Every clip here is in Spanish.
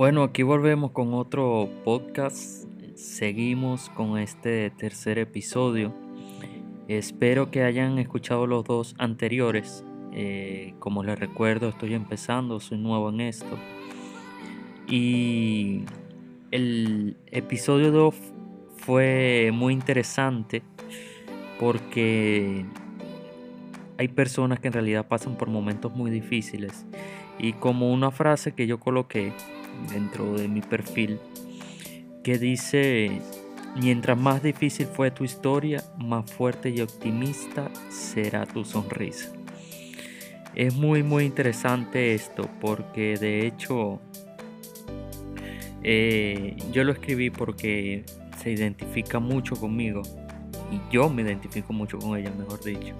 Bueno, aquí volvemos con otro podcast. Seguimos con este tercer episodio. Espero que hayan escuchado los dos anteriores. Eh, como les recuerdo, estoy empezando, soy nuevo en esto. Y el episodio 2 fue muy interesante porque hay personas que en realidad pasan por momentos muy difíciles. Y como una frase que yo coloqué, dentro de mi perfil que dice, mientras más difícil fue tu historia, más fuerte y optimista será tu sonrisa. Es muy muy interesante esto porque de hecho eh, yo lo escribí porque se identifica mucho conmigo y yo me identifico mucho con ella, mejor dicho.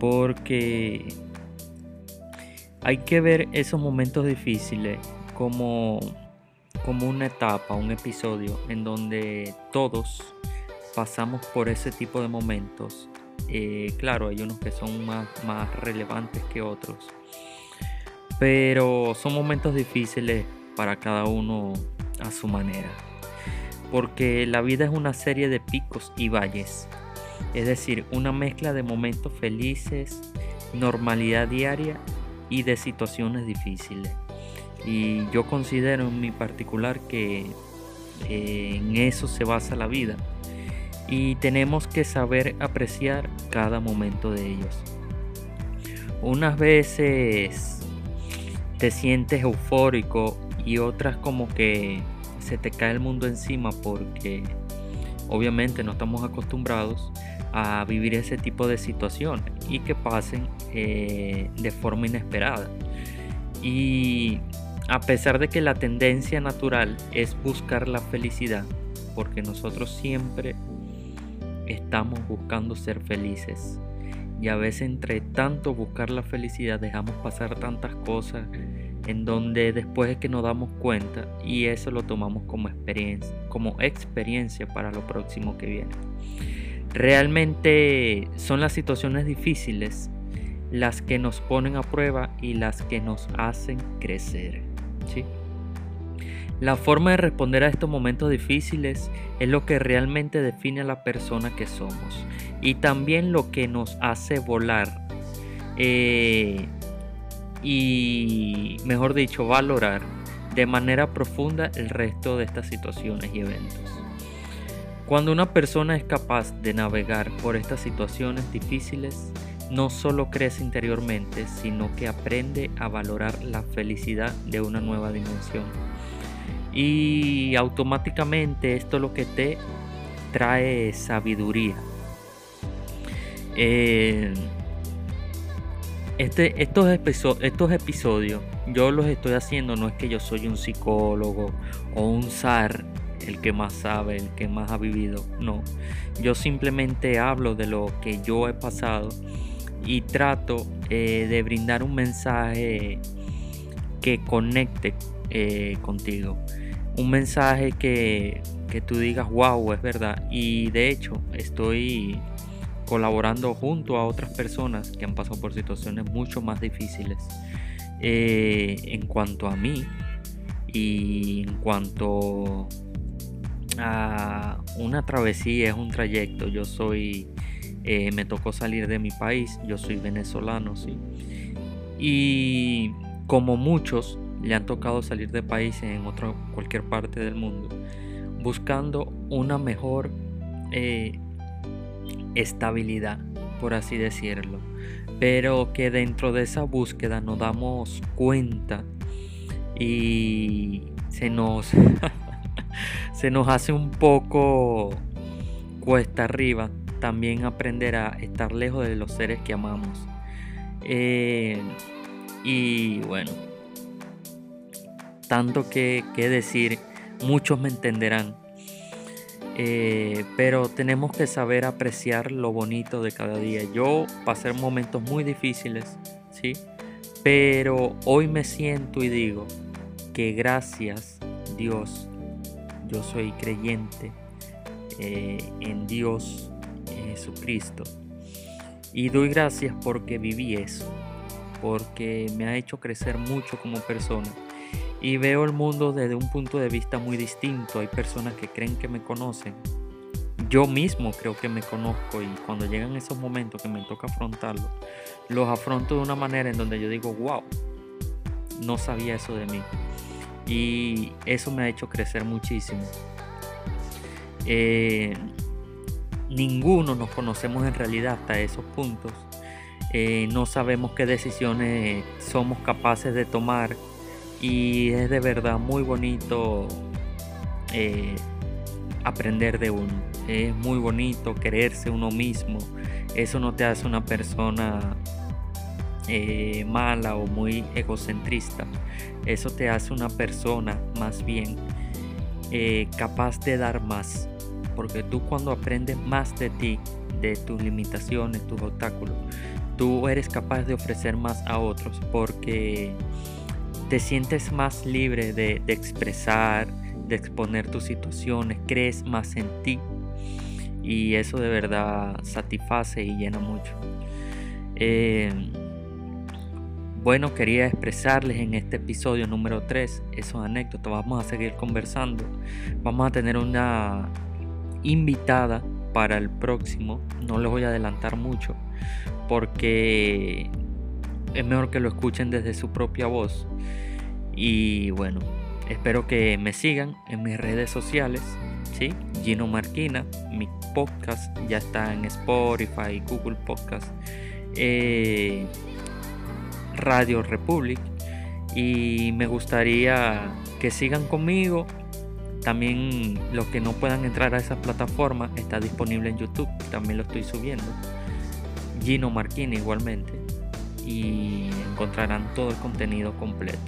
Porque hay que ver esos momentos difíciles como, como una etapa, un episodio en donde todos pasamos por ese tipo de momentos. Eh, claro, hay unos que son más, más relevantes que otros, pero son momentos difíciles para cada uno a su manera. Porque la vida es una serie de picos y valles. Es decir, una mezcla de momentos felices, normalidad diaria y de situaciones difíciles. Y yo considero en mi particular que en eso se basa la vida. Y tenemos que saber apreciar cada momento de ellos. Unas veces te sientes eufórico y otras como que se te cae el mundo encima porque obviamente no estamos acostumbrados a vivir ese tipo de situaciones y que pasen eh, de forma inesperada. Y a pesar de que la tendencia natural es buscar la felicidad, porque nosotros siempre estamos buscando ser felices. Y a veces entre tanto buscar la felicidad dejamos pasar tantas cosas en donde después es que nos damos cuenta y eso lo tomamos como experiencia, como experiencia para lo próximo que viene. Realmente son las situaciones difíciles las que nos ponen a prueba y las que nos hacen crecer. La forma de responder a estos momentos difíciles es lo que realmente define a la persona que somos y también lo que nos hace volar eh, y, mejor dicho, valorar de manera profunda el resto de estas situaciones y eventos. Cuando una persona es capaz de navegar por estas situaciones difíciles, no solo crece interiormente, sino que aprende a valorar la felicidad de una nueva dimensión. Y automáticamente esto lo que te trae sabiduría. Eh, este, estos, estos episodios yo los estoy haciendo, no es que yo soy un psicólogo o un zar, el que más sabe, el que más ha vivido, no. Yo simplemente hablo de lo que yo he pasado y trato eh, de brindar un mensaje que conecte eh, contigo. Un mensaje que, que tú digas, wow, es verdad. Y de hecho estoy colaborando junto a otras personas que han pasado por situaciones mucho más difíciles eh, en cuanto a mí y en cuanto a una travesía, es un trayecto. Yo soy eh, me tocó salir de mi país, yo soy venezolano, sí. Y como muchos le han tocado salir de país en otra, cualquier parte del mundo, buscando una mejor eh, estabilidad, por así decirlo. Pero que dentro de esa búsqueda nos damos cuenta y se nos, se nos hace un poco cuesta arriba también aprender a estar lejos de los seres que amamos. Eh, y bueno, tanto que, decir, muchos me entenderán. Eh, pero tenemos que saber apreciar lo bonito de cada día. Yo pasé momentos muy difíciles, ¿sí? Pero hoy me siento y digo que gracias Dios, yo soy creyente eh, en Dios Jesucristo. Y doy gracias porque viví eso, porque me ha hecho crecer mucho como persona y veo el mundo desde un punto de vista muy distinto. Hay personas que creen que me conocen. Yo mismo creo que me conozco y cuando llegan esos momentos que me toca afrontarlo, los afronto de una manera en donde yo digo, wow, no sabía eso de mí. Y eso me ha hecho crecer muchísimo. Eh, ninguno nos conocemos en realidad hasta esos puntos. Eh, no sabemos qué decisiones somos capaces de tomar y es de verdad muy bonito eh, aprender de uno. Es muy bonito quererse uno mismo. Eso no te hace una persona eh, mala o muy egocentrista. Eso te hace una persona más bien capaz de dar más. Porque tú cuando aprendes más de ti, de tus limitaciones, tus obstáculos, tú eres capaz de ofrecer más a otros porque te sientes más libre de, expresar, de exponer tus situaciones, crees más en ti y eso de verdad satisface y llena mucho. Eh, bueno, quería expresarles en este episodio número 3 esos anécdotas. Vamos a seguir conversando. Vamos a tener una invitada para el próximo. No les voy a adelantar mucho porque es mejor que lo escuchen desde su propia voz. Y bueno, espero que me sigan en mis redes sociales. ¿sí? Gino Marquina, mi podcast ya está en Spotify, Google Podcast, eh, Radio Republic. Y me gustaría que sigan conmigo. También los que no puedan entrar a esa plataforma está disponible en YouTube. También lo estoy subiendo. Gino Marquina igualmente. Y encontrarán todo el contenido completo.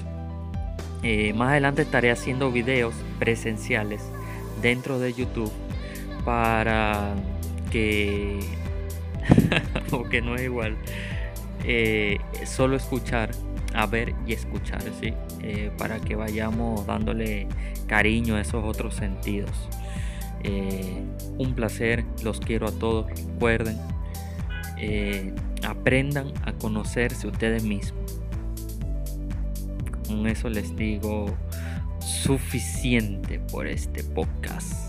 Eh, más adelante estaré haciendo videos presenciales dentro de YouTube para que, que no es igual, eh, solo escuchar, a ver y escuchar, ¿sí? Eh, para que vayamos dándole cariño a esos otros sentidos. un placer, los quiero a todos, recuerden, aprendan a conocerse ustedes mismos con eso les digo suficiente por este podcast.